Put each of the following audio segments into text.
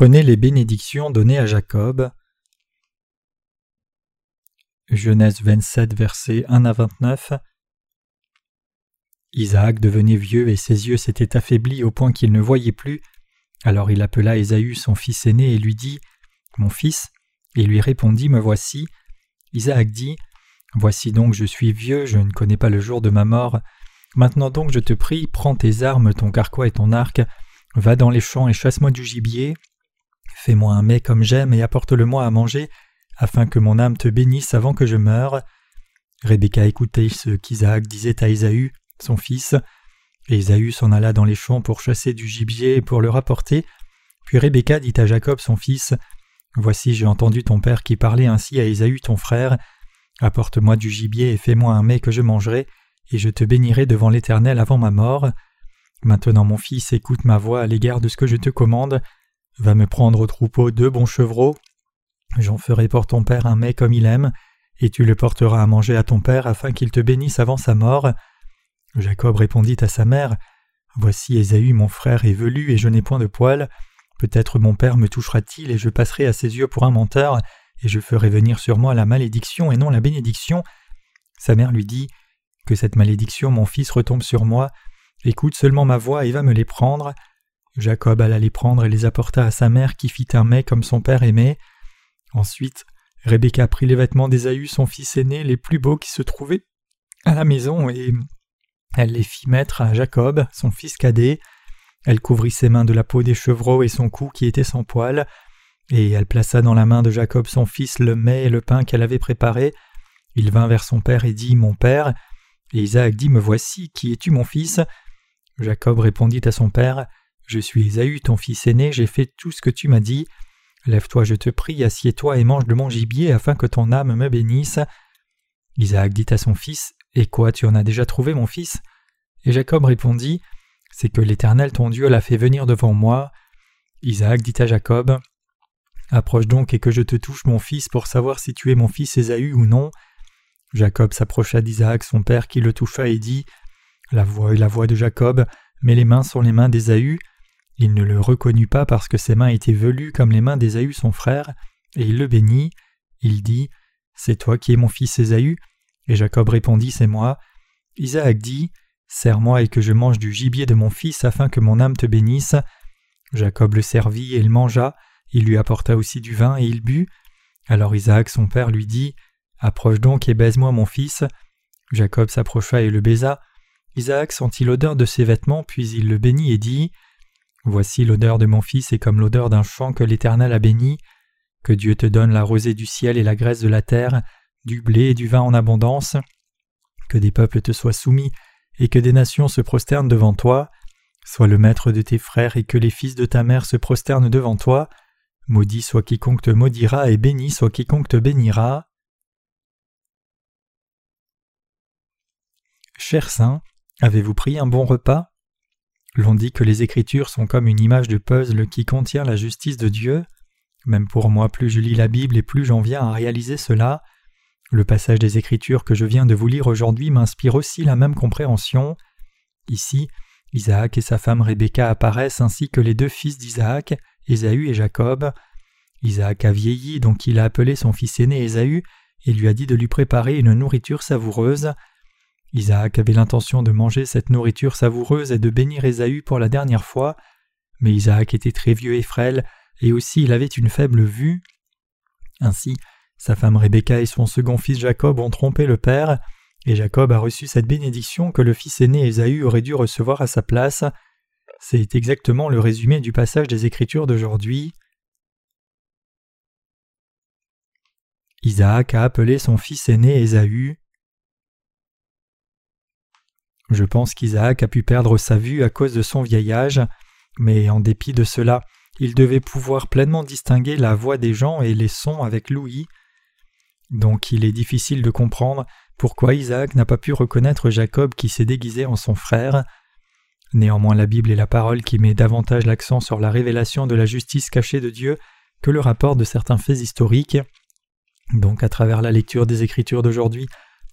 Prenez les bénédictions données à Jacob. Genèse 27, versets 1 à 29. Isaac devenait vieux et ses yeux s'étaient affaiblis au point qu'il ne voyait plus. Alors il appela Ésaü son fils aîné et lui dit Mon fils Et lui répondit Me voici. Isaac dit Voici donc je suis vieux, je ne connais pas le jour de ma mort. Maintenant donc je te prie, prends tes armes, ton carquois et ton arc, va dans les champs et chasse-moi du gibier. Fais-moi un mets comme j'aime et apporte-le-moi à manger, afin que mon âme te bénisse avant que je meure. Rebecca écoutait ce qu'Isaac disait à Ésaü, son fils. Et Ésaü s'en alla dans les champs pour chasser du gibier et pour le rapporter. Puis Rebecca dit à Jacob son fils Voici, j'ai entendu ton père qui parlait ainsi à Ésaü ton frère. Apporte-moi du gibier et fais-moi un mets que je mangerai, et je te bénirai devant l'Éternel avant ma mort. Maintenant, mon fils, écoute ma voix à l'égard de ce que je te commande. Va me prendre au troupeau deux bons chevreaux. J'en ferai pour ton père un mets comme il aime, et tu le porteras à manger à ton père afin qu'il te bénisse avant sa mort. Jacob répondit à sa mère Voici Ésaü mon frère est velu et je n'ai point de poils. Peut-être mon père me touchera-t-il et je passerai à ses yeux pour un menteur, et je ferai venir sur moi la malédiction et non la bénédiction. Sa mère lui dit Que cette malédiction, mon fils, retombe sur moi. Écoute seulement ma voix et va me les prendre. Jacob alla les prendre et les apporta à sa mère qui fit un mets comme son père aimait. Ensuite, Rebecca prit les vêtements d'Ésaü, son fils aîné, les plus beaux qui se trouvaient à la maison, et elle les fit mettre à Jacob, son fils cadet. Elle couvrit ses mains de la peau des chevreaux et son cou qui était sans poils, et elle plaça dans la main de Jacob son fils le mets et le pain qu'elle avait préparé. Il vint vers son père et dit Mon père. Et Isaac dit Me voici, qui es-tu mon fils? Jacob répondit à son père Je suis Ésaü, ton fils aîné, j'ai fait tout ce que tu m'as dit. Lève-toi, je te prie, assieds-toi et mange de mon gibier afin que ton âme me bénisse. Isaac dit à son fils Et quoi, tu en as déjà trouvé, mon fils? Et Jacob répondit C'est que l'Éternel ton Dieu l'a fait venir devant moi. Isaac dit à Jacob Approche donc et que je te touche, mon fils, pour savoir si tu es mon fils Ésaü ou non. Jacob s'approcha d'Isaac, son père, qui le toucha et dit La voix est la voix de Jacob, mais les mains sont les mains d'Ésaü. Il ne le reconnut pas parce que ses mains étaient velues comme les mains d'Ésaü son frère, et il le bénit. Il dit C'est toi qui es mon fils Ésaü? Et Jacob répondit C'est moi. Isaac dit Serre-moi et que je mange du gibier de mon fils afin que mon âme te bénisse. Jacob le servit et il mangea, il lui apporta aussi du vin et il but. Alors Isaac son père lui dit Approche donc et baise-moi mon fils. Jacob s'approcha et le baisa. Isaac sentit l'odeur de ses vêtements, puis il le bénit et dit Voici l'odeur de mon fils est comme l'odeur d'un champ que l'Éternel a béni. Que Dieu te donne la rosée du ciel et la graisse de la terre, du blé et du vin en abondance. Que des peuples te soient soumis, et que des nations se prosternent devant toi. Sois le maître de tes frères, et que les fils de ta mère se prosternent devant toi. Maudit soit quiconque te maudira, et béni soit quiconque te bénira. Cher saint, avez-vous pris un bon repas? L'on dit que les Écritures sont comme une image de puzzle qui contient la justice de Dieu. Même pour moi, plus je lis la Bible et plus j'en viens à réaliser cela. Le passage des Écritures que je viens de vous lire aujourd'hui m'inspire aussi la même compréhension. Ici, Isaac et sa femme Rebecca apparaissent ainsi que les deux fils d'Isaac, Ésaü et Jacob. Isaac a vieilli, donc il a appelé son fils aîné Ésaü et lui a dit de lui préparer une nourriture savoureuse. Isaac avait l'intention de manger cette nourriture savoureuse et de bénir Ésaü pour la dernière fois, mais Isaac était très vieux et frêle, et aussi il avait une faible vue. Ainsi, sa femme Rebecca et son second fils Jacob ont trompé le père, et Jacob a reçu cette bénédiction que le fils aîné Ésaü aurait dû recevoir à sa place. C'est exactement le résumé du passage des Écritures d'aujourd'hui. Isaac a appelé son fils aîné Ésaü. Je pense qu'Isaac a pu perdre sa vue à cause de son vieil âge, mais en dépit de cela, il devait pouvoir pleinement distinguer la voix des gens et les sons avec l'ouïe. Donc il est difficile de comprendre pourquoi Isaac n'a pas pu reconnaître Jacob qui s'est déguisé en son frère. Néanmoins la Bible est la parole qui met davantage l'accent sur la révélation de la justice cachée de Dieu que le rapport de certains faits historiques. Donc à travers la lecture des Écritures d'aujourd'hui,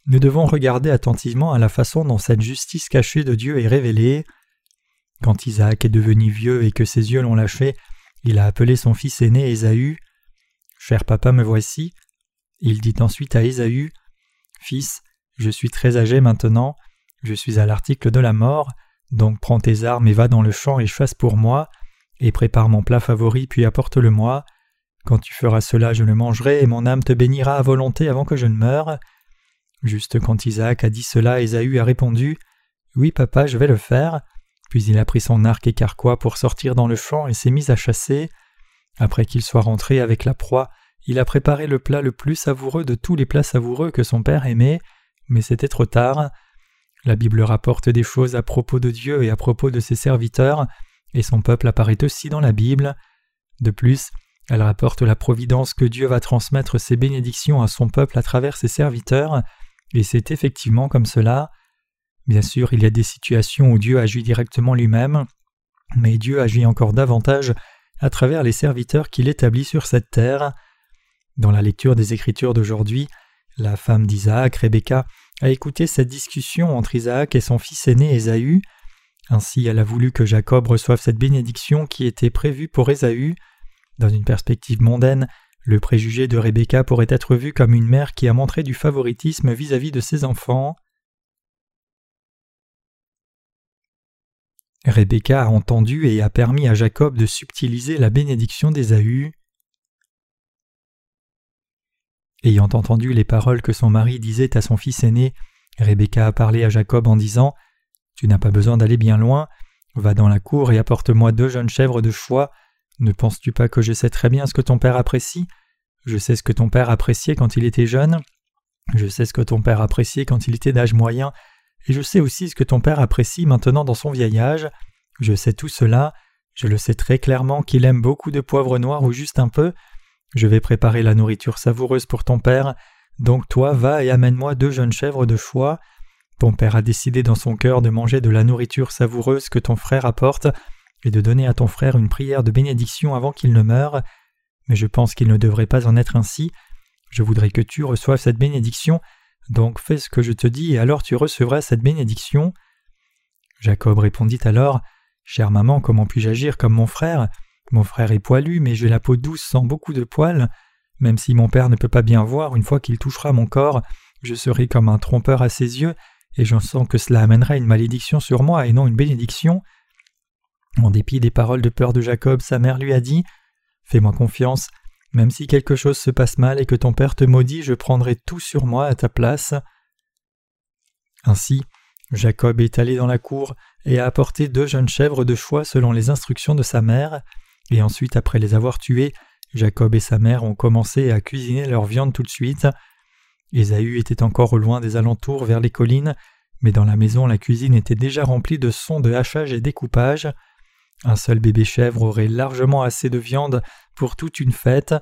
nous devons regarder attentivement à la façon dont cette justice cachée de Dieu est révélée. Quand Isaac est devenu vieux et que ses yeux l'ont lâché, il a appelé son fils aîné Ésaü. Cher papa, me voici. Il dit ensuite à Ésaü Fils, je suis très âgé maintenant, je suis à l'article de la mort, donc prends tes armes et va dans le champ et chasse pour moi, et prépare mon plat favori puis apporte-le-moi. Quand tu feras cela, je le mangerai, et mon âme te bénira à volonté avant que je ne meure. Juste quand Isaac a dit cela, Ésaü a répondu Oui, papa, je vais le faire. Puis il a pris son arc et carquois pour sortir dans le champ et s'est mis à chasser. Après qu'il soit rentré avec la proie, il a préparé le plat le plus savoureux de tous les plats savoureux que son père aimait, mais c'était trop tard. La Bible rapporte des choses à propos de Dieu et à propos de ses serviteurs, et son peuple apparaît aussi dans la Bible. De plus, elle rapporte la providence que Dieu va transmettre ses bénédictions à son peuple à travers ses serviteurs, et c'est effectivement comme cela. Bien sûr, il y a des situations où Dieu agit directement lui-même, mais Dieu agit encore davantage à travers les serviteurs qu'il établit sur cette terre. Dans la lecture des Écritures d'aujourd'hui, la femme d'Isaac, Rebecca, a écouté cette discussion entre Isaac et son fils aîné Ésaü. Ainsi, elle a voulu que Jacob reçoive cette bénédiction qui était prévue pour Ésaü. Dans une perspective mondaine, le préjugé de Rebecca pourrait être vu comme une mère qui a montré du favoritisme vis-à-vis de ses enfants. Rebecca a entendu et a permis à Jacob de subtiliser la bénédiction d'Ésaü. Ayant entendu les paroles que son mari disait à son fils aîné, Rebecca a parlé à Jacob en disant Tu n'as pas besoin d'aller bien loin, va dans la cour et apporte-moi deux jeunes chèvres de choix. Ne penses-tu pas que je sais très bien ce que ton père apprécie? Je sais ce que ton père appréciait quand il était jeune, je sais ce que ton père appréciait quand il était d'âge moyen, et je sais aussi ce que ton père apprécie maintenant dans son vieil. Je sais tout cela, je le sais très clairement qu'il aime beaucoup de poivre noir ou juste un peu. Je vais préparer la nourriture savoureuse pour ton père, donc toi va et amène-moi deux jeunes chèvres de choix. Ton père a décidé dans son cœur de manger de la nourriture savoureuse que ton frère apporte, et de donner à ton frère une prière de bénédiction avant qu'il ne meure, mais je pense qu'il ne devrait pas en être ainsi. Je voudrais que tu reçoives cette bénédiction donc fais ce que je te dis, et alors tu recevras cette bénédiction. Jacob répondit alors Chère maman, comment puis-je agir comme mon frère? Mon frère est poilu, mais j'ai la peau douce sans beaucoup de poils. Même si mon père ne peut pas bien voir, une fois qu'il touchera mon corps, je serai comme un trompeur à ses yeux, et j'en sens que cela amènera une malédiction sur moi et non une bénédiction. En dépit des paroles de peur de Jacob, sa mère lui a dit Fais-moi confiance, même si quelque chose se passe mal et que ton père te maudit, je prendrai tout sur moi à ta place. Ainsi, Jacob est allé dans la cour et a apporté deux jeunes chèvres de choix selon les instructions de sa mère, et ensuite, après les avoir tuées, Jacob et sa mère ont commencé à cuisiner leur viande tout de suite. Ésaü était encore au loin des alentours vers les collines, mais dans la maison la cuisine était déjà remplie de sons de hachage et découpage. Un seul bébé chèvre aurait largement assez de viande pour toute une fête.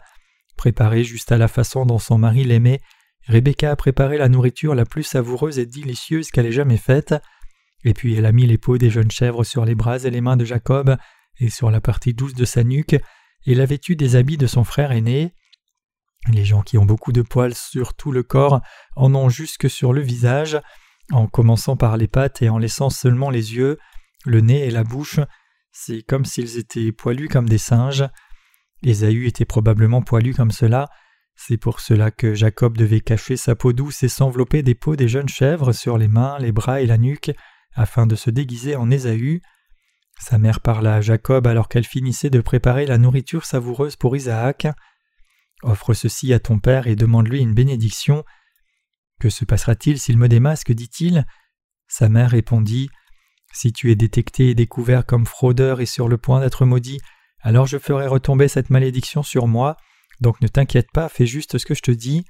Préparée juste à la façon dont son mari l'aimait, Rebecca a préparé la nourriture la plus savoureuse et délicieuse qu'elle ait jamais faite. Et puis elle a mis les peaux des jeunes chèvres sur les bras et les mains de Jacob et sur la partie douce de sa nuque, et l'a vêtu des habits de son frère aîné. Les gens qui ont beaucoup de poils sur tout le corps en ont jusque sur le visage, en commençant par les pattes et en laissant seulement les yeux, le nez et la bouche, c'est comme s'ils étaient poilus comme des singes. Ésaü était probablement poilu comme cela. C'est pour cela que Jacob devait cacher sa peau douce et s'envelopper des peaux des jeunes chèvres sur les mains, les bras et la nuque, afin de se déguiser en Ésaü. Sa mère parla à Jacob alors qu'elle finissait de préparer la nourriture savoureuse pour Isaac. Offre ceci à ton père et demande-lui une bénédiction. Que se passera-t-il s'il me démasque? dit-il. Sa mère répondit si tu es détecté et découvert comme fraudeur et sur le point d'être maudit, alors je ferai retomber cette malédiction sur moi, donc ne t'inquiète pas, fais juste ce que je te dis.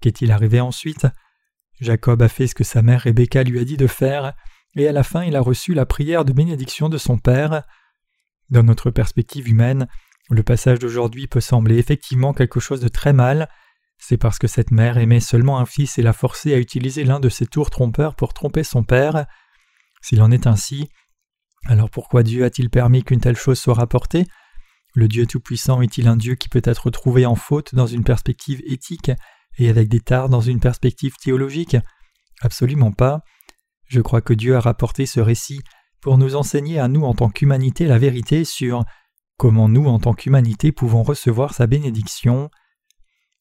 Qu'est-il arrivé ensuite? Jacob a fait ce que sa mère Rebecca lui a dit de faire, et à la fin il a reçu la prière de bénédiction de son père. Dans notre perspective humaine, le passage d'aujourd'hui peut sembler effectivement quelque chose de très mal, c'est parce que cette mère aimait seulement un fils et l'a forcé à utiliser l'un de ses tours trompeurs pour tromper son père. S'il en est ainsi, alors pourquoi Dieu a-t-il permis qu'une telle chose soit rapportée? Le Dieu Tout-Puissant est-il un Dieu qui peut être trouvé en faute dans une perspective éthique et avec des tares dans une perspective théologique? Absolument pas. Je crois que Dieu a rapporté ce récit pour nous enseigner à nous en tant qu'humanité la vérité sur comment nous, en tant qu'humanité, pouvons recevoir sa bénédiction.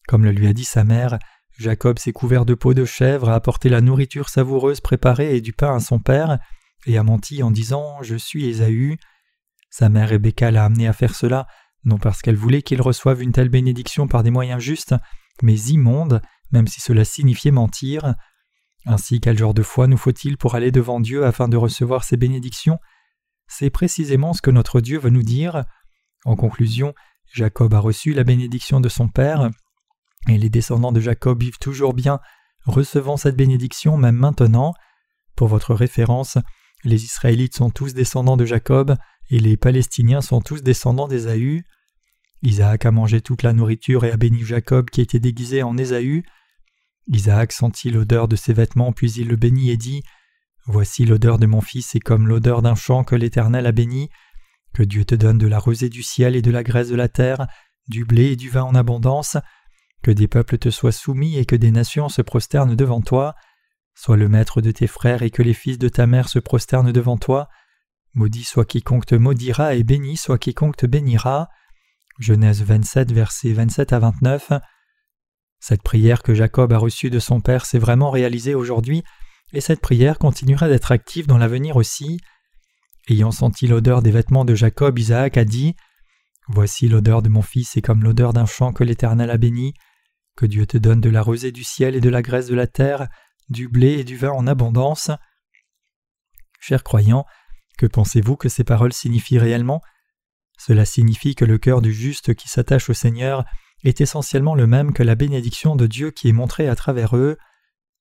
Comme le lui a dit sa mère, Jacob s'est couvert de peau de chèvre, a apporté la nourriture savoureuse préparée et du pain à son père, et a menti en disant Je suis Ésaü. Sa mère Rebecca l'a amené à faire cela, non parce qu'elle voulait qu'il reçoive une telle bénédiction par des moyens justes, mais immondes, même si cela signifiait mentir. Ainsi, quel genre de foi nous faut-il pour aller devant Dieu afin de recevoir ces bénédictions? C'est précisément ce que notre Dieu veut nous dire. En conclusion, Jacob a reçu la bénédiction de son père, et les descendants de Jacob vivent toujours bien, recevant cette bénédiction même maintenant. Pour votre référence, les Israélites sont tous descendants de Jacob, et les Palestiniens sont tous descendants d'Ésaü. Isaac a mangé toute la nourriture et a béni Jacob qui était déguisé en Ésaü. Isaac sentit l'odeur de ses vêtements, puis il le bénit et dit Voici l'odeur de mon fils est comme l'odeur d'un champ que l'Éternel a béni. Que Dieu te donne de la rosée du ciel et de la graisse de la terre, du blé et du vin en abondance. Que des peuples te soient soumis et que des nations se prosternent devant toi. Sois le maître de tes frères et que les fils de ta mère se prosternent devant toi. Maudit soit quiconque te maudira et béni soit quiconque te bénira. Genèse 27, versets 27 à 29. Cette prière que Jacob a reçue de son père s'est vraiment réalisée aujourd'hui, et cette prière continuera d'être active dans l'avenir aussi. Ayant senti l'odeur des vêtements de Jacob, Isaac a dit Voici l'odeur de mon fils est comme l'odeur d'un champ que l'Éternel a béni. Que Dieu te donne de la rosée du ciel et de la graisse de la terre, du blé et du vin en abondance. Chers croyants, que pensez-vous que ces paroles signifient réellement? Cela signifie que le cœur du juste qui s'attache au Seigneur est essentiellement le même que la bénédiction de Dieu qui est montrée à travers eux.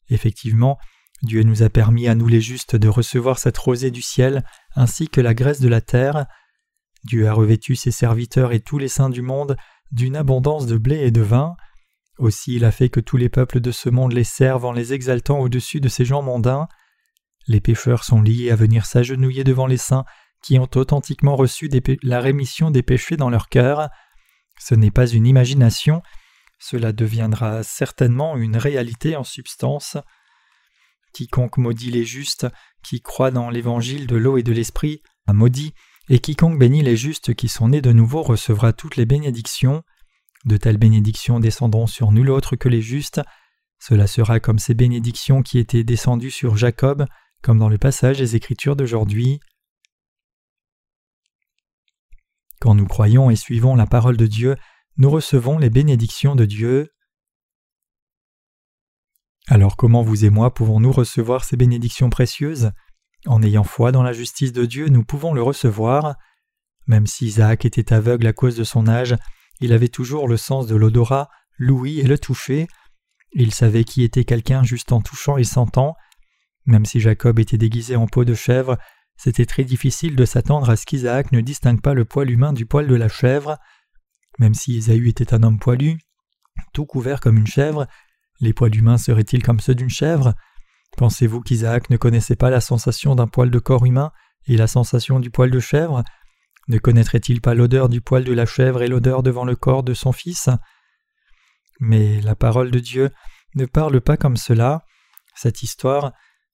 Effectivement, Dieu nous a permis à nous les justes de recevoir cette rosée du ciel ainsi que la graisse de la terre. Dieu a revêtu ses serviteurs et tous les saints du monde d'une abondance de blé et de vin. Aussi il a fait que tous les peuples de ce monde les servent en les exaltant au-dessus de ces gens mondains. Les pécheurs sont liés à venir s'agenouiller devant les saints qui ont authentiquement reçu la rémission des péchés dans leur cœur. Ce n'est pas une imagination, cela deviendra certainement une réalité en substance. Quiconque maudit les justes, qui croit dans l'évangile de l'eau et de l'esprit, a maudit, et quiconque bénit les justes qui sont nés de nouveau recevra toutes les bénédictions. De telles bénédictions descendront sur nul autre que les justes. Cela sera comme ces bénédictions qui étaient descendues sur Jacob, comme dans le passage des Écritures d'aujourd'hui. Quand nous croyons et suivons la parole de Dieu, nous recevons les bénédictions de Dieu. Alors comment vous et moi pouvons-nous recevoir ces bénédictions précieuses? En ayant foi dans la justice de Dieu, nous pouvons le recevoir. Même si Isaac était aveugle à cause de son âge, il avait toujours le sens de l'odorat, l'ouïe et le toucher. Il savait qui était quelqu'un juste en touchant et sentant. Même si Jacob était déguisé en peau de chèvre, c'était très difficile de s'attendre à ce qu'Isaac ne distingue pas le poil humain du poil de la chèvre. Même si Isaü était un homme poilu, tout couvert comme une chèvre, les poils humains seraient-ils comme ceux d'une chèvre? Pensez-vous qu'Isaac ne connaissait pas la sensation d'un poil de corps humain et la sensation du poil de chèvre? Ne connaîtrait-il pas l'odeur du poil de la chèvre et l'odeur devant le corps de son fils? Mais la parole de Dieu ne parle pas comme cela. Cette histoire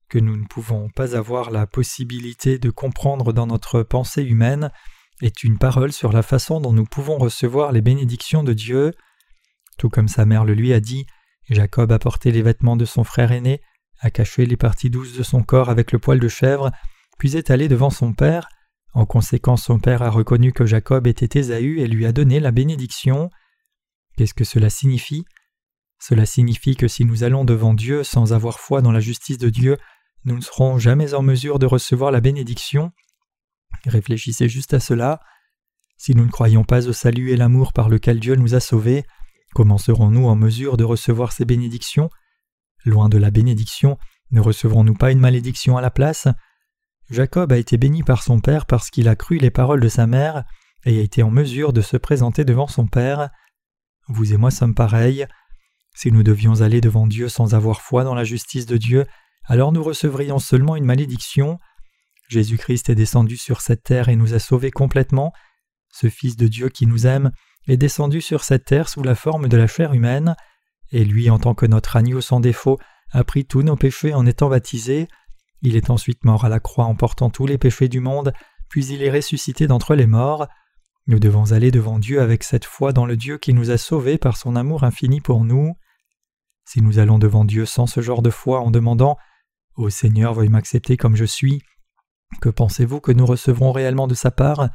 que nous ne pouvons pas avoir la possibilité de comprendre dans notre pensée humaine est une parole sur la façon dont nous pouvons recevoir les bénédictions de Dieu. Tout comme sa mère le lui a dit, Jacob a porté les vêtements de son frère aîné, a caché les parties douces de son corps avec le poil de chèvre, puis est allé devant son père. En conséquence, son père a reconnu que Jacob était Ésaü et lui a donné la bénédiction. Qu'est-ce que cela signifie? Cela signifie que si nous allons devant Dieu sans avoir foi dans la justice de Dieu, nous ne serons jamais en mesure de recevoir la bénédiction. Réfléchissez juste à cela. Si nous ne croyons pas au salut et l'amour par lequel Dieu nous a sauvés, comment serons-nous en mesure de recevoir ces bénédictions? Loin de la bénédiction, ne recevrons-nous pas une malédiction à la place? Jacob a été béni par son père parce qu'il a cru les paroles de sa mère et a été en mesure de se présenter devant son père. Vous et moi sommes pareils. Si nous devions aller devant Dieu sans avoir foi dans la justice de Dieu, alors nous recevrions seulement une malédiction. Jésus-Christ est descendu sur cette terre et nous a sauvés complètement. Ce Fils de Dieu qui nous aime est descendu sur cette terre sous la forme de la chair humaine, et lui, en tant que notre agneau sans défaut, a pris tous nos péchés en étant baptisé. Il est ensuite mort à la croix en portant tous les péchés du monde, puis il est ressuscité d'entre les morts. Nous devons aller devant Dieu avec cette foi dans le Dieu qui nous a sauvés par son amour infini pour nous. Si nous allons devant Dieu sans ce genre de foi en demandant Ô Seigneur, veuille m'accepter comme je suis, que pensez-vous que nous recevrons réellement de sa part?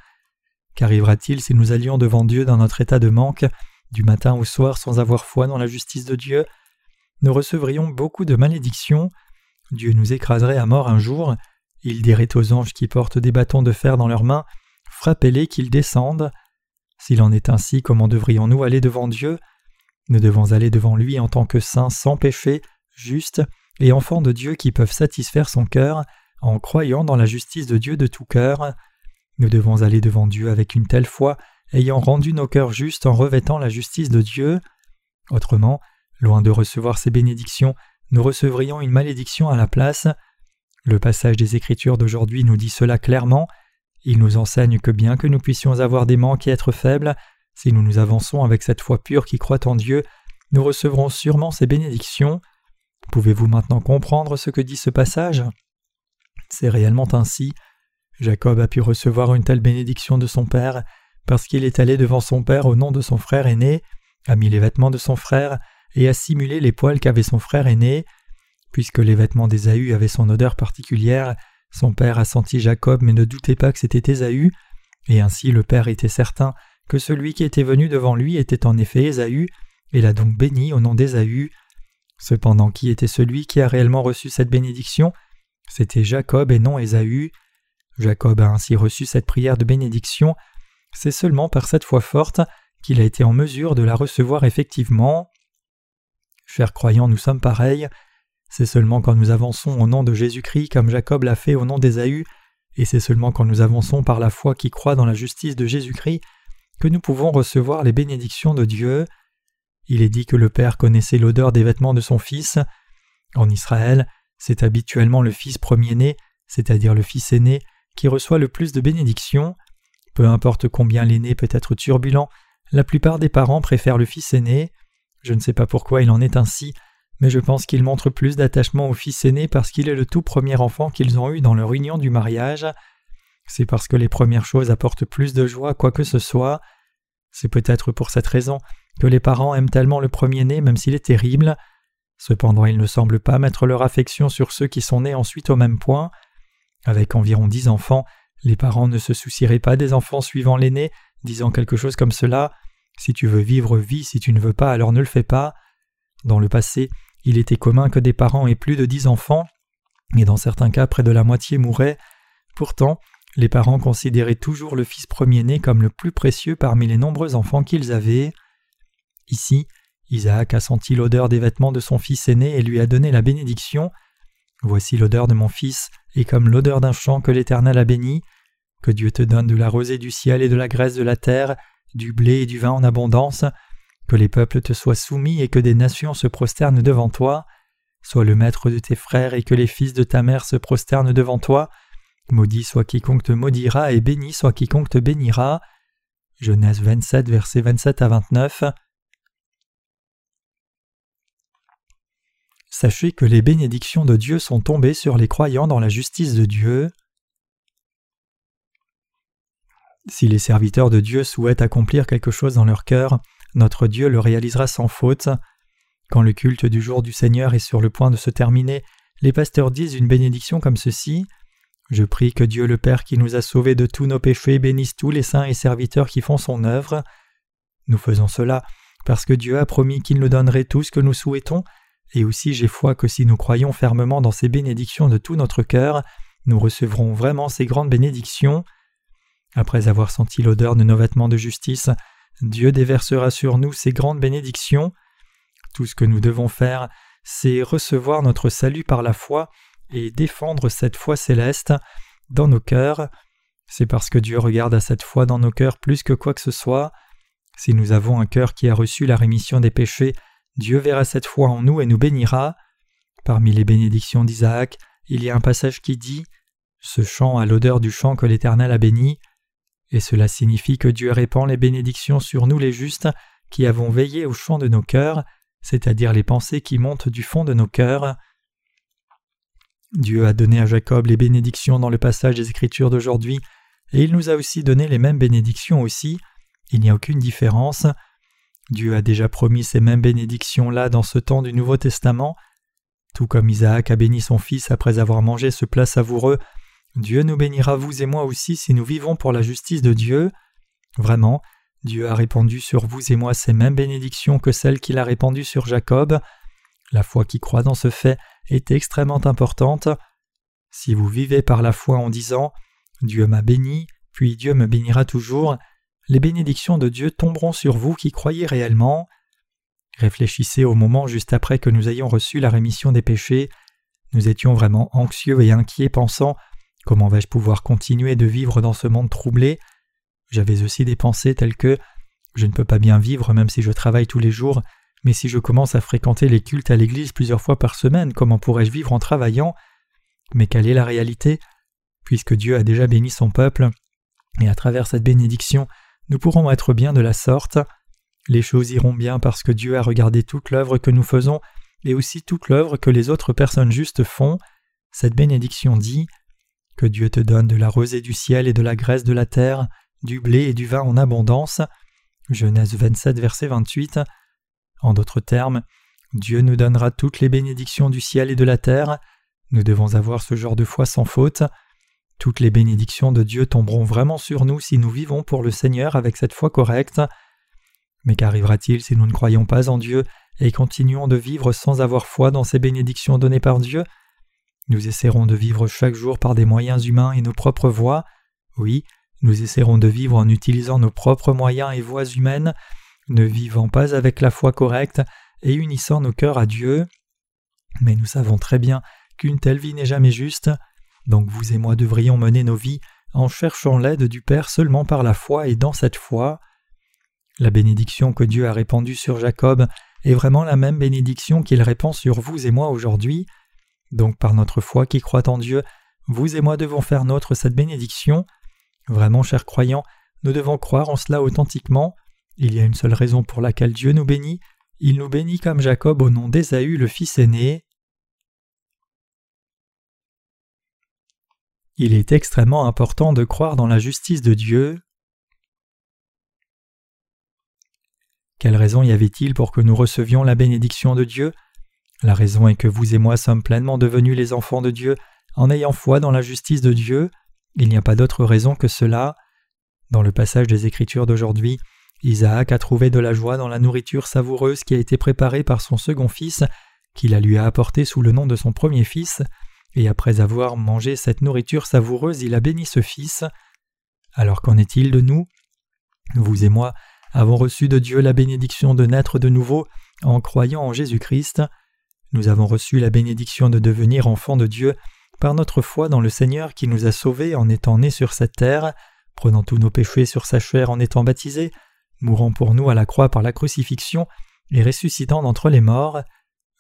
Qu'arrivera-t-il si nous allions devant Dieu dans notre état de manque, du matin au soir sans avoir foi dans la justice de Dieu? Nous recevrions beaucoup de malédictions, Dieu nous écraserait à mort un jour, il dirait aux anges qui portent des bâtons de fer dans leurs mains Frappez-les qu'ils descendent. S'il en est ainsi, comment devrions-nous aller devant Dieu? Nous devons aller devant lui en tant que saints sans péché, justes et enfants de Dieu qui peuvent satisfaire son cœur en croyant dans la justice de Dieu de tout cœur. Nous devons aller devant Dieu avec une telle foi, ayant rendu nos cœurs justes en revêtant la justice de Dieu. Autrement, loin de recevoir ces bénédictions, nous recevrions une malédiction à la place. Le passage des Écritures d'aujourd'hui nous dit cela clairement. Il nous enseigne que bien que nous puissions avoir des manques et être faibles, si nous nous avançons avec cette foi pure qui croit en Dieu, nous recevrons sûrement ces bénédictions. Pouvez-vous maintenant comprendre ce que dit ce passage? C'est réellement ainsi. Jacob a pu recevoir une telle bénédiction de son père parce qu'il est allé devant son père au nom de son frère aîné, a mis les vêtements de son frère et a simulé les poils qu'avait son frère aîné. Puisque les vêtements d'Ésaü avaient son odeur particulière, son père a senti Jacob mais ne doutait pas que c'était Ésaü, et ainsi le père était certain que celui qui était venu devant lui était en effet Ésaü, et l'a donc béni au nom d'Ésaü. Cependant, qui était celui qui a réellement reçu cette bénédiction? C'était Jacob et non Ésaü. Jacob a ainsi reçu cette prière de bénédiction. C'est seulement par cette foi forte qu'il a été en mesure de la recevoir effectivement. Chers croyants, nous sommes pareils. C'est seulement quand nous avançons au nom de Jésus-Christ comme Jacob l'a fait au nom d'Ésaü, et c'est seulement quand nous avançons par la foi qui croit dans la justice de Jésus-Christ que nous pouvons recevoir les bénédictions de Dieu. Il est dit que le Père connaissait l'odeur des vêtements de son Fils. En Israël, c'est habituellement le Fils premier-né, c'est-à-dire le Fils aîné, qui reçoit le plus de bénédictions. Peu importe combien l'aîné peut être turbulent, la plupart des parents préfèrent le Fils aîné. Je ne sais pas pourquoi il en est ainsi, mais je pense qu'ils montrent plus d'attachement au Fils aîné parce qu'il est le tout premier enfant qu'ils ont eu dans leur union du mariage. C'est parce que les premières choses apportent plus de joie quoi que ce soit. C'est peut-être pour cette raison que les parents aiment tellement le premier-né même s'il est terrible. Cependant, ils ne semblent pas mettre leur affection sur ceux qui sont nés ensuite au même point. Avec environ dix enfants, les parents ne se soucieraient pas des enfants suivant l'aîné, disant quelque chose comme cela Si tu veux vivre, vis, si tu ne veux pas, alors ne le fais pas. Dans le passé, il était commun que des parents aient plus de dix enfants, et dans certains cas près de la moitié mouraient. Pourtant, les parents considéraient toujours le fils premier-né comme le plus précieux parmi les nombreux enfants qu'ils avaient. Ici, Isaac a senti l'odeur des vêtements de son fils aîné et lui a donné la bénédiction. Voici l'odeur de mon fils, et comme l'odeur d'un champ que l'Éternel a béni. Que Dieu te donne de la rosée du ciel et de la graisse de la terre, du blé et du vin en abondance, que les peuples te soient soumis et que des nations se prosternent devant toi. Sois le maître de tes frères et que les fils de ta mère se prosternent devant toi. Maudit soit quiconque te maudira et béni soit quiconque te bénira. Genèse 27, versets 27 à 29. Sachez que les bénédictions de Dieu sont tombées sur les croyants dans la justice de Dieu. Si les serviteurs de Dieu souhaitent accomplir quelque chose dans leur cœur, notre Dieu le réalisera sans faute. Quand le culte du jour du Seigneur est sur le point de se terminer, les pasteurs disent une bénédiction comme ceci. Je prie que Dieu le Père qui nous a sauvés de tous nos péchés bénisse tous les saints et serviteurs qui font son œuvre. Nous faisons cela parce que Dieu a promis qu'il nous donnerait tout ce que nous souhaitons, et aussi j'ai foi que si nous croyons fermement dans ces bénédictions de tout notre cœur, nous recevrons vraiment ces grandes bénédictions. Après avoir senti l'odeur de nos vêtements de justice, Dieu déversera sur nous ces grandes bénédictions. Tout ce que nous devons faire, c'est recevoir notre salut par la foi et défendre cette foi céleste dans nos cœurs. C'est parce que Dieu regarde à cette foi dans nos cœurs plus que quoi que ce soit. Si nous avons un cœur qui a reçu la rémission des péchés, Dieu verra cette foi en nous et nous bénira. Parmi les bénédictions d'Isaac, il y a un passage qui dit Ce chant a l'odeur du chant que l'Éternel a béni. Et cela signifie que Dieu répand les bénédictions sur nous les justes qui avons veillé au chant de nos cœurs, c'est-à-dire les pensées qui montent du fond de nos cœurs. Dieu a donné à Jacob les bénédictions dans le passage des Écritures d'aujourd'hui et il nous a aussi donné les mêmes bénédictions aussi. Il n'y a aucune différence. Dieu a déjà promis ces mêmes bénédictions-là dans ce temps du Nouveau Testament. Tout comme Isaac a béni son fils après avoir mangé ce plat savoureux, Dieu nous bénira vous et moi aussi si nous vivons pour la justice de Dieu. Vraiment, Dieu a répandu sur vous et moi ces mêmes bénédictions que celles qu'il a répandues sur Jacob. La foi qui croit dans ce fait est extrêmement importante. Si vous vivez par la foi en disant Dieu m'a béni, puis Dieu me bénira toujours, les bénédictions de Dieu tomberont sur vous qui croyez réellement. Réfléchissez au moment juste après que nous ayons reçu la rémission des péchés. Nous étions vraiment anxieux et inquiets pensant Comment vais-je pouvoir continuer de vivre dans ce monde troublé? J'avais aussi des pensées telles que Je ne peux pas bien vivre même si je travaille tous les jours, mais si je commence à fréquenter les cultes à l'église plusieurs fois par semaine, comment pourrais-je vivre en travaillant Mais quelle est la réalité? Puisque Dieu a déjà béni son peuple, et à travers cette bénédiction, nous pourrons être bien de la sorte. Les choses iront bien parce que Dieu a regardé toute l'œuvre que nous faisons et aussi toute l'œuvre que les autres personnes justes font. Cette bénédiction dit que Dieu te donne de la rosée du ciel et de la graisse de la terre, du blé et du vin en abondance. Genèse 27, verset 28. En d'autres termes, Dieu nous donnera toutes les bénédictions du ciel et de la terre. Nous devons avoir ce genre de foi sans faute. Toutes les bénédictions de Dieu tomberont vraiment sur nous si nous vivons pour le Seigneur avec cette foi correcte. Mais qu'arrivera-t-il si nous ne croyons pas en Dieu et continuons de vivre sans avoir foi dans ces bénédictions données par Dieu? Nous essaierons de vivre chaque jour par des moyens humains et nos propres voies. Oui, nous essaierons de vivre en utilisant nos propres moyens et voies humaines, ne vivant pas avec la foi correcte et unissant nos cœurs à Dieu. Mais nous savons très bien qu'une telle vie n'est jamais juste, donc vous et moi devrions mener nos vies en cherchant l'aide du Père seulement par la foi et dans cette foi. La bénédiction que Dieu a répandue sur Jacob est vraiment la même bénédiction qu'il répand sur vous et moi aujourd'hui. Donc par notre foi qui croit en Dieu, vous et moi devons faire nôtre cette bénédiction. Vraiment, chers croyants, nous devons croire en cela authentiquement. Il y a une seule raison pour laquelle Dieu nous bénit. Il nous bénit comme Jacob au nom d'Ésaü, le fils aîné. Il est extrêmement important de croire dans la justice de Dieu. Quelle raison y avait-il pour que nous recevions la bénédiction de Dieu? La raison est que vous et moi sommes pleinement devenus les enfants de Dieu en ayant foi dans la justice de Dieu. Il n'y a pas d'autre raison que cela. Dans le passage des Écritures d'aujourd'hui, Isaac a trouvé de la joie dans la nourriture savoureuse qui a été préparée par son second fils, qu'il la lui a apportée sous le nom de son premier fils, et après avoir mangé cette nourriture savoureuse, il a béni ce fils. Alors qu'en est-il de nous? Vous et moi avons reçu de Dieu la bénédiction de naître de nouveau en croyant en Jésus-Christ. Nous avons reçu la bénédiction de devenir enfants de Dieu par notre foi dans le Seigneur qui nous a sauvés en étant nés sur cette terre, prenant tous nos péchés sur sa chair en étant baptisés, mourant pour nous à la croix par la crucifixion et ressuscitant d'entre les morts.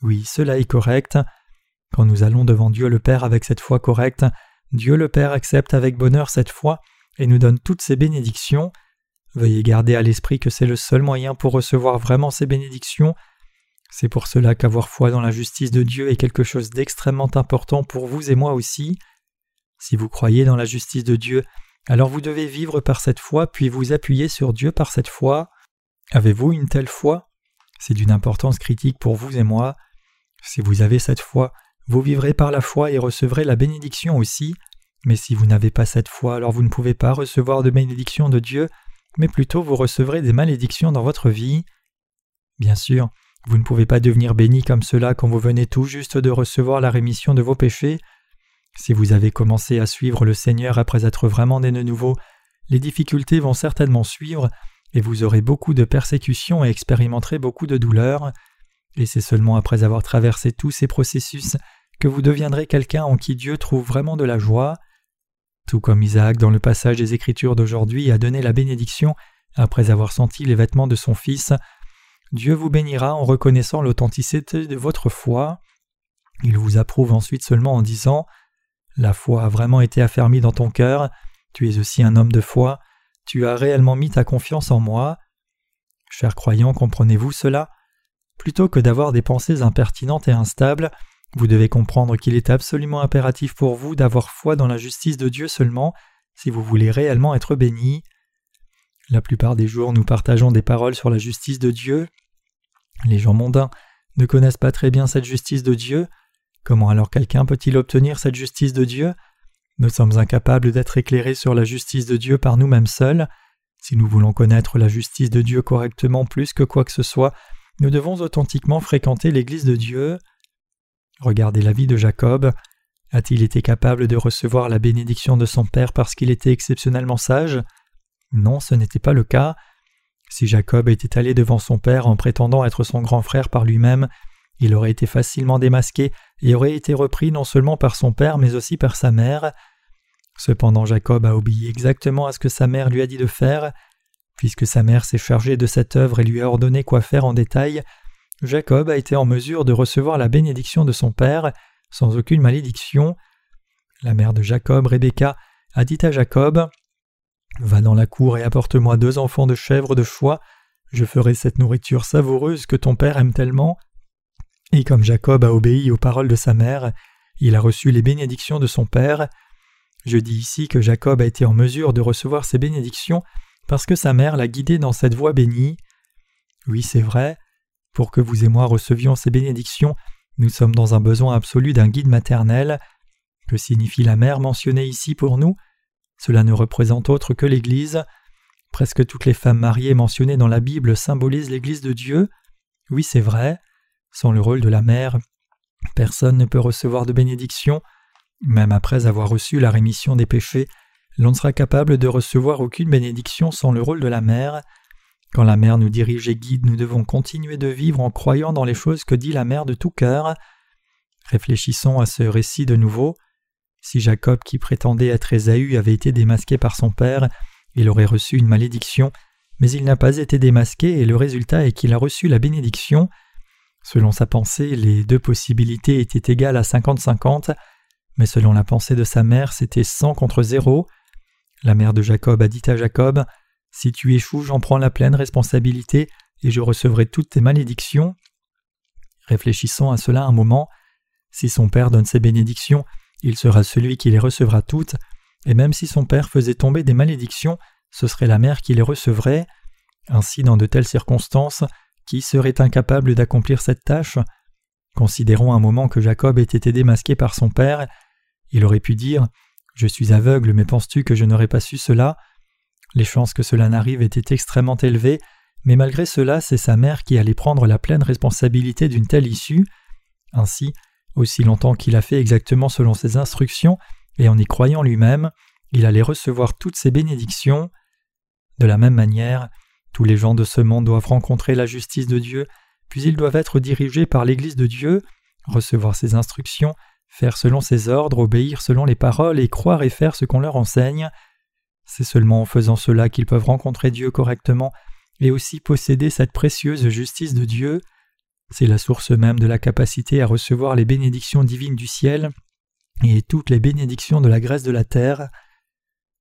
Oui, cela est correct. Quand nous allons devant Dieu le Père avec cette foi correcte, Dieu le Père accepte avec bonheur cette foi et nous donne toutes ses bénédictions. Veuillez garder à l'esprit que c'est le seul moyen pour recevoir vraiment ces bénédictions, c'est pour cela qu'avoir foi dans la justice de Dieu est quelque chose d'extrêmement important pour vous et moi aussi. Si vous croyez dans la justice de Dieu, alors vous devez vivre par cette foi puis vous appuyer sur Dieu par cette foi. Avez-vous une telle foi? C'est d'une importance critique pour vous et moi. Si vous avez cette foi, vous vivrez par la foi et recevrez la bénédiction aussi. Mais si vous n'avez pas cette foi, alors vous ne pouvez pas recevoir de bénédiction de Dieu, mais plutôt vous recevrez des malédictions dans votre vie. Bien sûr, vous ne pouvez pas devenir béni comme cela quand vous venez tout juste de recevoir la rémission de vos péchés. Si vous avez commencé à suivre le Seigneur après être vraiment né de nouveau, les difficultés vont certainement suivre, et vous aurez beaucoup de persécutions et expérimenterez beaucoup de douleurs. Et c'est seulement après avoir traversé tous ces processus que vous deviendrez quelqu'un en qui Dieu trouve vraiment de la joie. Tout comme Isaac dans le passage des Écritures d'aujourd'hui a donné la bénédiction après avoir senti les vêtements de son fils, Dieu vous bénira en reconnaissant l'authenticité de votre foi. Il vous approuve ensuite seulement en disant La foi a vraiment été affermie dans ton cœur, tu es aussi un homme de foi, tu as réellement mis ta confiance en moi. Chers croyants, comprenez-vous cela? Plutôt que d'avoir des pensées impertinentes et instables, vous devez comprendre qu'il est absolument impératif pour vous d'avoir foi dans la justice de Dieu seulement si vous voulez réellement être béni. La plupart des jours, nous partageons des paroles sur la justice de Dieu. Les gens mondains ne connaissent pas très bien cette justice de Dieu. Comment alors quelqu'un peut-il obtenir cette justice de Dieu? Nous sommes incapables d'être éclairés sur la justice de Dieu par nous-mêmes seuls. Si nous voulons connaître la justice de Dieu correctement plus que quoi que ce soit, nous devons authentiquement fréquenter l'Église de Dieu. Regardez la vie de Jacob. A-t-il été capable de recevoir la bénédiction de son père parce qu'il était exceptionnellement sage? Non, ce n'était pas le cas. Si Jacob était allé devant son père en prétendant être son grand frère par lui-même, il aurait été facilement démasqué et aurait été repris non seulement par son père mais aussi par sa mère. Cependant Jacob a obéi exactement à ce que sa mère lui a dit de faire. Puisque sa mère s'est chargée de cette œuvre et lui a ordonné quoi faire en détail, Jacob a été en mesure de recevoir la bénédiction de son père sans aucune malédiction. La mère de Jacob, Rebecca, a dit à Jacob Va dans la cour et apporte-moi deux enfants de chèvres de foie, je ferai cette nourriture savoureuse que ton père aime tellement. Et comme Jacob a obéi aux paroles de sa mère, il a reçu les bénédictions de son père. Je dis ici que Jacob a été en mesure de recevoir ces bénédictions parce que sa mère l'a guidé dans cette voie bénie. Oui, c'est vrai. Pour que vous et moi recevions ces bénédictions, nous sommes dans un besoin absolu d'un guide maternel. Que signifie la mère mentionnée ici pour nous? Cela ne représente autre que l'Église. Presque toutes les femmes mariées mentionnées dans la Bible symbolisent l'Église de Dieu. Oui, c'est vrai. Sans le rôle de la mère, personne ne peut recevoir de bénédiction. Même après avoir reçu la rémission des péchés, l'on ne sera capable de recevoir aucune bénédiction sans le rôle de la mère. Quand la mère nous dirige et guide, nous devons continuer de vivre en croyant dans les choses que dit la mère de tout cœur. Réfléchissons à ce récit de nouveau. Si Jacob, qui prétendait être Ésaü, avait été démasqué par son père, il aurait reçu une malédiction, mais il n'a pas été démasqué et le résultat est qu'il a reçu la bénédiction. Selon sa pensée, les deux possibilités étaient égales à 50-50, mais selon la pensée de sa mère, c'était 100 contre 0. La mère de Jacob a dit à Jacob si tu échoues, j'en prends la pleine responsabilité et je recevrai toutes tes malédictions. Réfléchissons à cela un moment. Si son père donne ses bénédictions, il sera celui qui les recevra toutes, et même si son père faisait tomber des malédictions, ce serait la mère qui les recevrait. Ainsi, dans de telles circonstances, qui serait incapable d'accomplir cette tâche? Considérons un moment que Jacob ait été démasqué par son père. Il aurait pu dire Je suis aveugle, mais penses-tu que je n'aurais pas su cela? Les chances que cela n'arrive étaient extrêmement élevées, mais malgré cela, c'est sa mère qui allait prendre la pleine responsabilité d'une telle issue. Ainsi, aussi longtemps qu'il a fait exactement selon ses instructions, et en y croyant lui-même, il allait recevoir toutes ses bénédictions. De la même manière, tous les gens de ce monde doivent rencontrer la justice de Dieu, puis ils doivent être dirigés par l'Église de Dieu, recevoir ses instructions, faire selon ses ordres, obéir selon les paroles et croire et faire ce qu'on leur enseigne. C'est seulement en faisant cela qu'ils peuvent rencontrer Dieu correctement et aussi posséder cette précieuse justice de Dieu. C'est la source même de la capacité à recevoir les bénédictions divines du ciel et toutes les bénédictions de la graisse de la terre.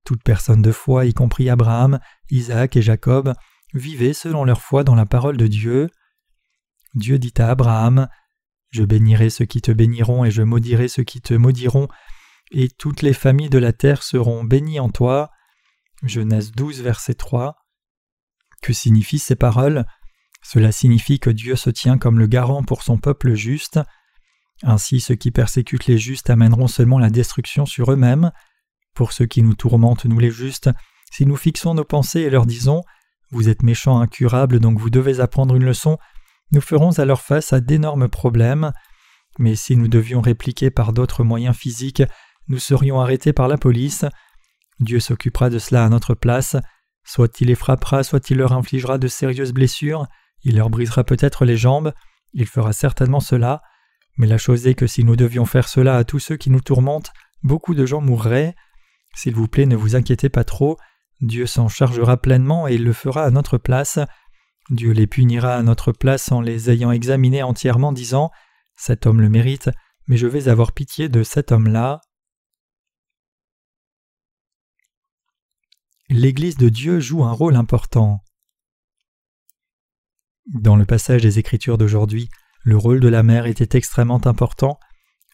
Toute personne de foi, y compris Abraham, Isaac et Jacob, vivaient selon leur foi dans la parole de Dieu. Dieu dit à Abraham Je bénirai ceux qui te béniront et je maudirai ceux qui te maudiront, et toutes les familles de la terre seront bénies en toi. Genèse 12, verset 3. Que signifient ces paroles? Cela signifie que Dieu se tient comme le garant pour son peuple juste. Ainsi, ceux qui persécutent les justes amèneront seulement la destruction sur eux-mêmes. Pour ceux qui nous tourmentent, nous les justes, si nous fixons nos pensées et leur disons Vous êtes méchants, incurables, donc vous devez apprendre une leçon, nous ferons alors face à d'énormes problèmes. Mais si nous devions répliquer par d'autres moyens physiques, nous serions arrêtés par la police. Dieu s'occupera de cela à notre place, soit il les frappera, soit il leur infligera de sérieuses blessures, il leur brisera peut-être les jambes, il fera certainement cela, mais la chose est que si nous devions faire cela à tous ceux qui nous tourmentent, beaucoup de gens mourraient. S'il vous plaît, ne vous inquiétez pas trop, Dieu s'en chargera pleinement et il le fera à notre place. Dieu les punira à notre place en les ayant examinés entièrement, disant Cet homme le mérite, mais je vais avoir pitié de cet homme-là. l'Église de Dieu joue un rôle important. Dans le passage des Écritures d'aujourd'hui, le rôle de la mère était extrêmement important.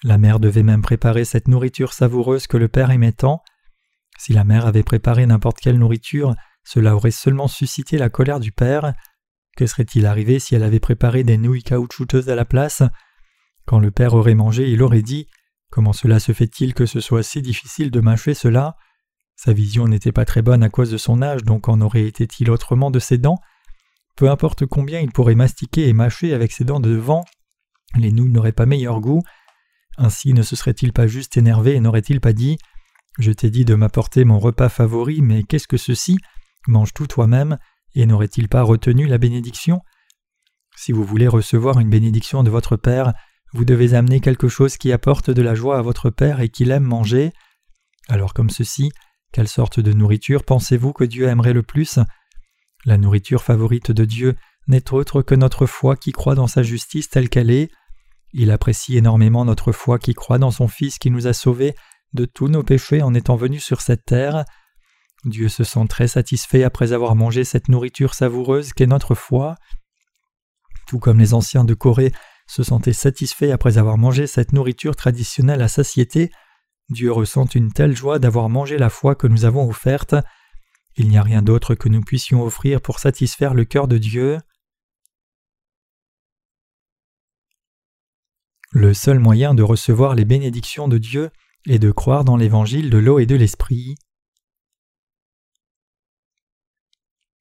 La mère devait même préparer cette nourriture savoureuse que le Père aimait tant. Si la mère avait préparé n'importe quelle nourriture, cela aurait seulement suscité la colère du père. Que serait-il arrivé si elle avait préparé des nouilles caoutchouteuses à la place? Quand le père aurait mangé, il aurait dit Comment cela se fait-il que ce soit si difficile de mâcher cela? Sa vision n'était pas très bonne à cause de son âge, donc en aurait été-il autrement de ses dents? Peu importe combien il pourrait mastiquer et mâcher avec ses dents de devant, les nouilles n'auraient pas meilleur goût. Ainsi ne se serait-il pas juste énervé et n'aurait-il pas dit Je t'ai dit de m'apporter mon repas favori, mais qu'est-ce que ceci? Mange tout toi-même, et n'aurait-il pas retenu la bénédiction? Si vous voulez recevoir une bénédiction de votre Père, vous devez amener quelque chose qui apporte de la joie à votre Père et qu'il aime manger. Alors comme ceci, quelle sorte de nourriture pensez-vous que Dieu aimerait le plus? La nourriture favorite de Dieu n'est autre que notre foi qui croit dans sa justice telle qu'elle est. Il apprécie énormément notre foi qui croit dans son Fils qui nous a sauvés de tous nos péchés en étant venu sur cette terre. Dieu se sent très satisfait après avoir mangé cette nourriture savoureuse qu'est notre foi. Tout comme les anciens de Corée se sentaient satisfaits après avoir mangé cette nourriture traditionnelle à satiété, Dieu ressent une telle joie d'avoir mangé la foi que nous avons offerte. Il n'y a rien d'autre que nous puissions offrir pour satisfaire le cœur de Dieu. Le seul moyen de recevoir les bénédictions de Dieu est de croire dans l'évangile de l'eau et de l'esprit.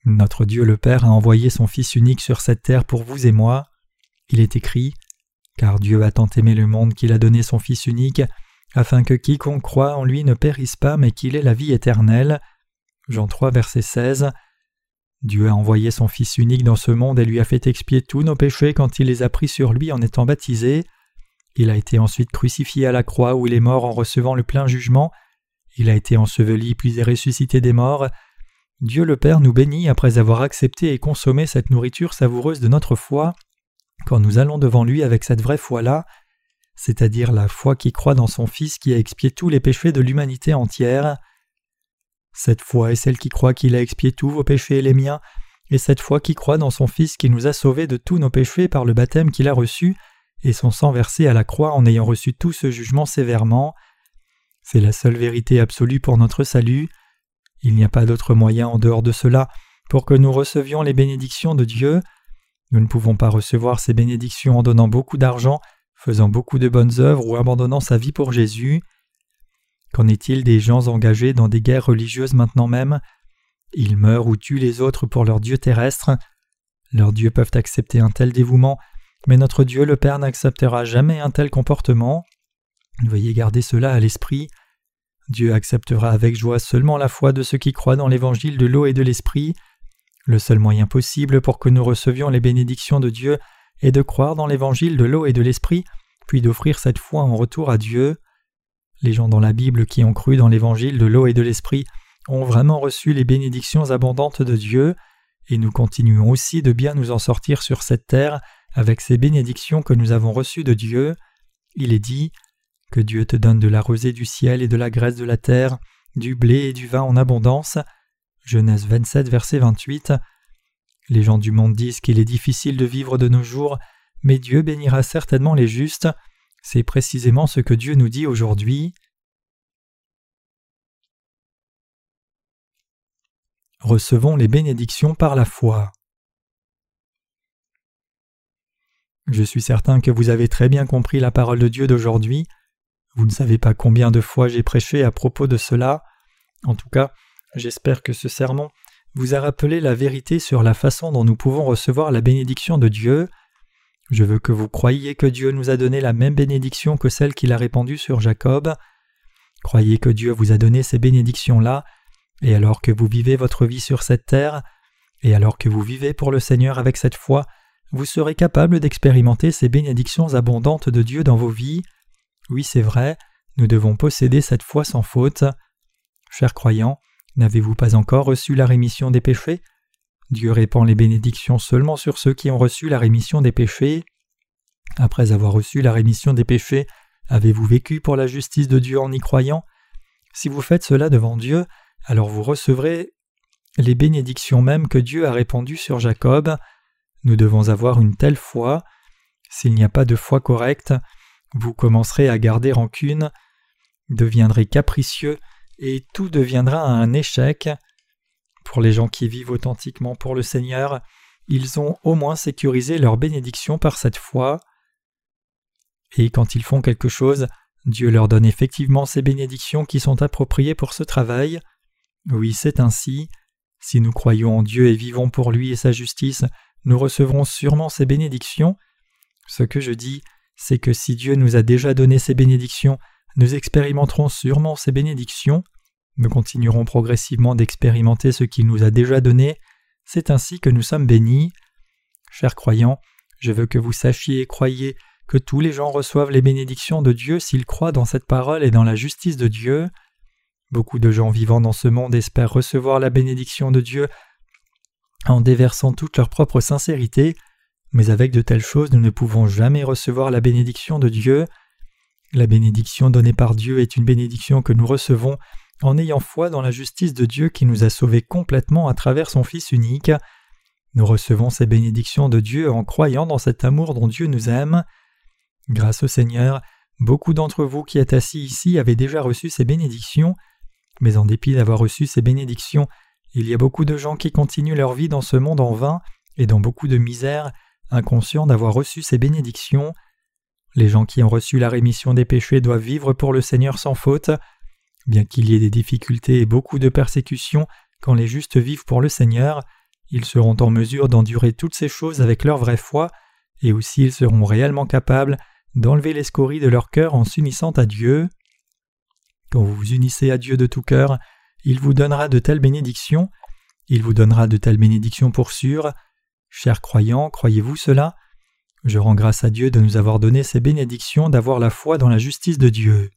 Notre Dieu le Père a envoyé son Fils unique sur cette terre pour vous et moi. Il est écrit Car Dieu a tant aimé le monde qu'il a donné son Fils unique, afin que quiconque croit en lui ne périsse pas, mais qu'il ait la vie éternelle. Jean 3, verset 16. Dieu a envoyé son Fils unique dans ce monde et lui a fait expier tous nos péchés quand il les a pris sur lui en étant baptisé. Il a été ensuite crucifié à la croix où il est mort en recevant le plein jugement. Il a été enseveli puis est ressuscité des morts. Dieu le Père nous bénit après avoir accepté et consommé cette nourriture savoureuse de notre foi quand nous allons devant lui avec cette vraie foi-là, c'est-à-dire la foi qui croit dans son Fils qui a expié tous les péchés de l'humanité entière. Cette foi est celle qui croit qu'il a expié tous vos péchés et les miens, et cette foi qui croit dans son Fils qui nous a sauvés de tous nos péchés par le baptême qu'il a reçu, et son sang versé à la croix en ayant reçu tout ce jugement sévèrement. C'est la seule vérité absolue pour notre salut. Il n'y a pas d'autre moyen en dehors de cela pour que nous recevions les bénédictions de Dieu. Nous ne pouvons pas recevoir ces bénédictions en donnant beaucoup d'argent, faisant beaucoup de bonnes œuvres ou abandonnant sa vie pour Jésus. Qu'en est-il des gens engagés dans des guerres religieuses maintenant même? Ils meurent ou tuent les autres pour leur Dieu terrestre. Leurs dieux peuvent accepter un tel dévouement mais notre Dieu le Père n'acceptera jamais un tel comportement. Veuillez garder cela à l'esprit. Dieu acceptera avec joie seulement la foi de ceux qui croient dans l'évangile de l'eau et de l'esprit. Le seul moyen possible pour que nous recevions les bénédictions de Dieu est de croire dans l'évangile de l'eau et de l'esprit, puis d'offrir cette foi en retour à Dieu. Les gens dans la Bible qui ont cru dans l'évangile de l'eau et de l'esprit ont vraiment reçu les bénédictions abondantes de Dieu, et nous continuons aussi de bien nous en sortir sur cette terre avec ces bénédictions que nous avons reçues de Dieu. Il est dit Que Dieu te donne de la rosée du ciel et de la graisse de la terre, du blé et du vin en abondance. Genèse 27, verset 28. Les gens du monde disent qu'il est difficile de vivre de nos jours, mais Dieu bénira certainement les justes. C'est précisément ce que Dieu nous dit aujourd'hui. Recevons les bénédictions par la foi. Je suis certain que vous avez très bien compris la parole de Dieu d'aujourd'hui. Vous ne savez pas combien de fois j'ai prêché à propos de cela. En tout cas, j'espère que ce sermon vous a rappelé la vérité sur la façon dont nous pouvons recevoir la bénédiction de Dieu. Je veux que vous croyiez que Dieu nous a donné la même bénédiction que celle qu'il a répandue sur Jacob. Croyez que Dieu vous a donné ces bénédictions-là, et alors que vous vivez votre vie sur cette terre, et alors que vous vivez pour le Seigneur avec cette foi, vous serez capable d'expérimenter ces bénédictions abondantes de Dieu dans vos vies. Oui, c'est vrai, nous devons posséder cette foi sans faute. Chers croyants, n'avez-vous pas encore reçu la rémission des péchés? Dieu répand les bénédictions seulement sur ceux qui ont reçu la rémission des péchés. Après avoir reçu la rémission des péchés, avez-vous vécu pour la justice de Dieu en y croyant? Si vous faites cela devant Dieu, alors vous recevrez les bénédictions mêmes que Dieu a répandues sur Jacob. Nous devons avoir une telle foi. S'il n'y a pas de foi correcte, vous commencerez à garder rancune, deviendrez capricieux et tout deviendra un échec. Pour les gens qui vivent authentiquement pour le Seigneur, ils ont au moins sécurisé leur bénédiction par cette foi. Et quand ils font quelque chose, Dieu leur donne effectivement ces bénédictions qui sont appropriées pour ce travail. Oui, c'est ainsi. Si nous croyons en Dieu et vivons pour lui et sa justice, nous recevrons sûrement ces bénédictions. Ce que je dis, c'est que si Dieu nous a déjà donné ces bénédictions, nous expérimenterons sûrement ces bénédictions. Nous continuerons progressivement d'expérimenter ce qu'il nous a déjà donné. C'est ainsi que nous sommes bénis. Chers croyants, je veux que vous sachiez et croyiez que tous les gens reçoivent les bénédictions de Dieu s'ils croient dans cette parole et dans la justice de Dieu. Beaucoup de gens vivant dans ce monde espèrent recevoir la bénédiction de Dieu en déversant toute leur propre sincérité, mais avec de telles choses nous ne pouvons jamais recevoir la bénédiction de Dieu. La bénédiction donnée par Dieu est une bénédiction que nous recevons en ayant foi dans la justice de Dieu qui nous a sauvés complètement à travers son Fils unique. Nous recevons ces bénédictions de Dieu en croyant dans cet amour dont Dieu nous aime. Grâce au Seigneur, beaucoup d'entre vous qui êtes assis ici avaient déjà reçu ces bénédictions, mais en dépit d'avoir reçu ces bénédictions, il y a beaucoup de gens qui continuent leur vie dans ce monde en vain et dans beaucoup de misère, inconscients d'avoir reçu ces bénédictions. Les gens qui ont reçu la rémission des péchés doivent vivre pour le Seigneur sans faute. Bien qu'il y ait des difficultés et beaucoup de persécutions quand les justes vivent pour le Seigneur, ils seront en mesure d'endurer toutes ces choses avec leur vraie foi, et aussi ils seront réellement capables d'enlever les scories de leur cœur en s'unissant à Dieu. Quand vous vous unissez à Dieu de tout cœur, il vous donnera de telles bénédictions, il vous donnera de telles bénédictions pour sûr. Chers croyants, croyez-vous cela? Je rends grâce à Dieu de nous avoir donné ces bénédictions d'avoir la foi dans la justice de Dieu.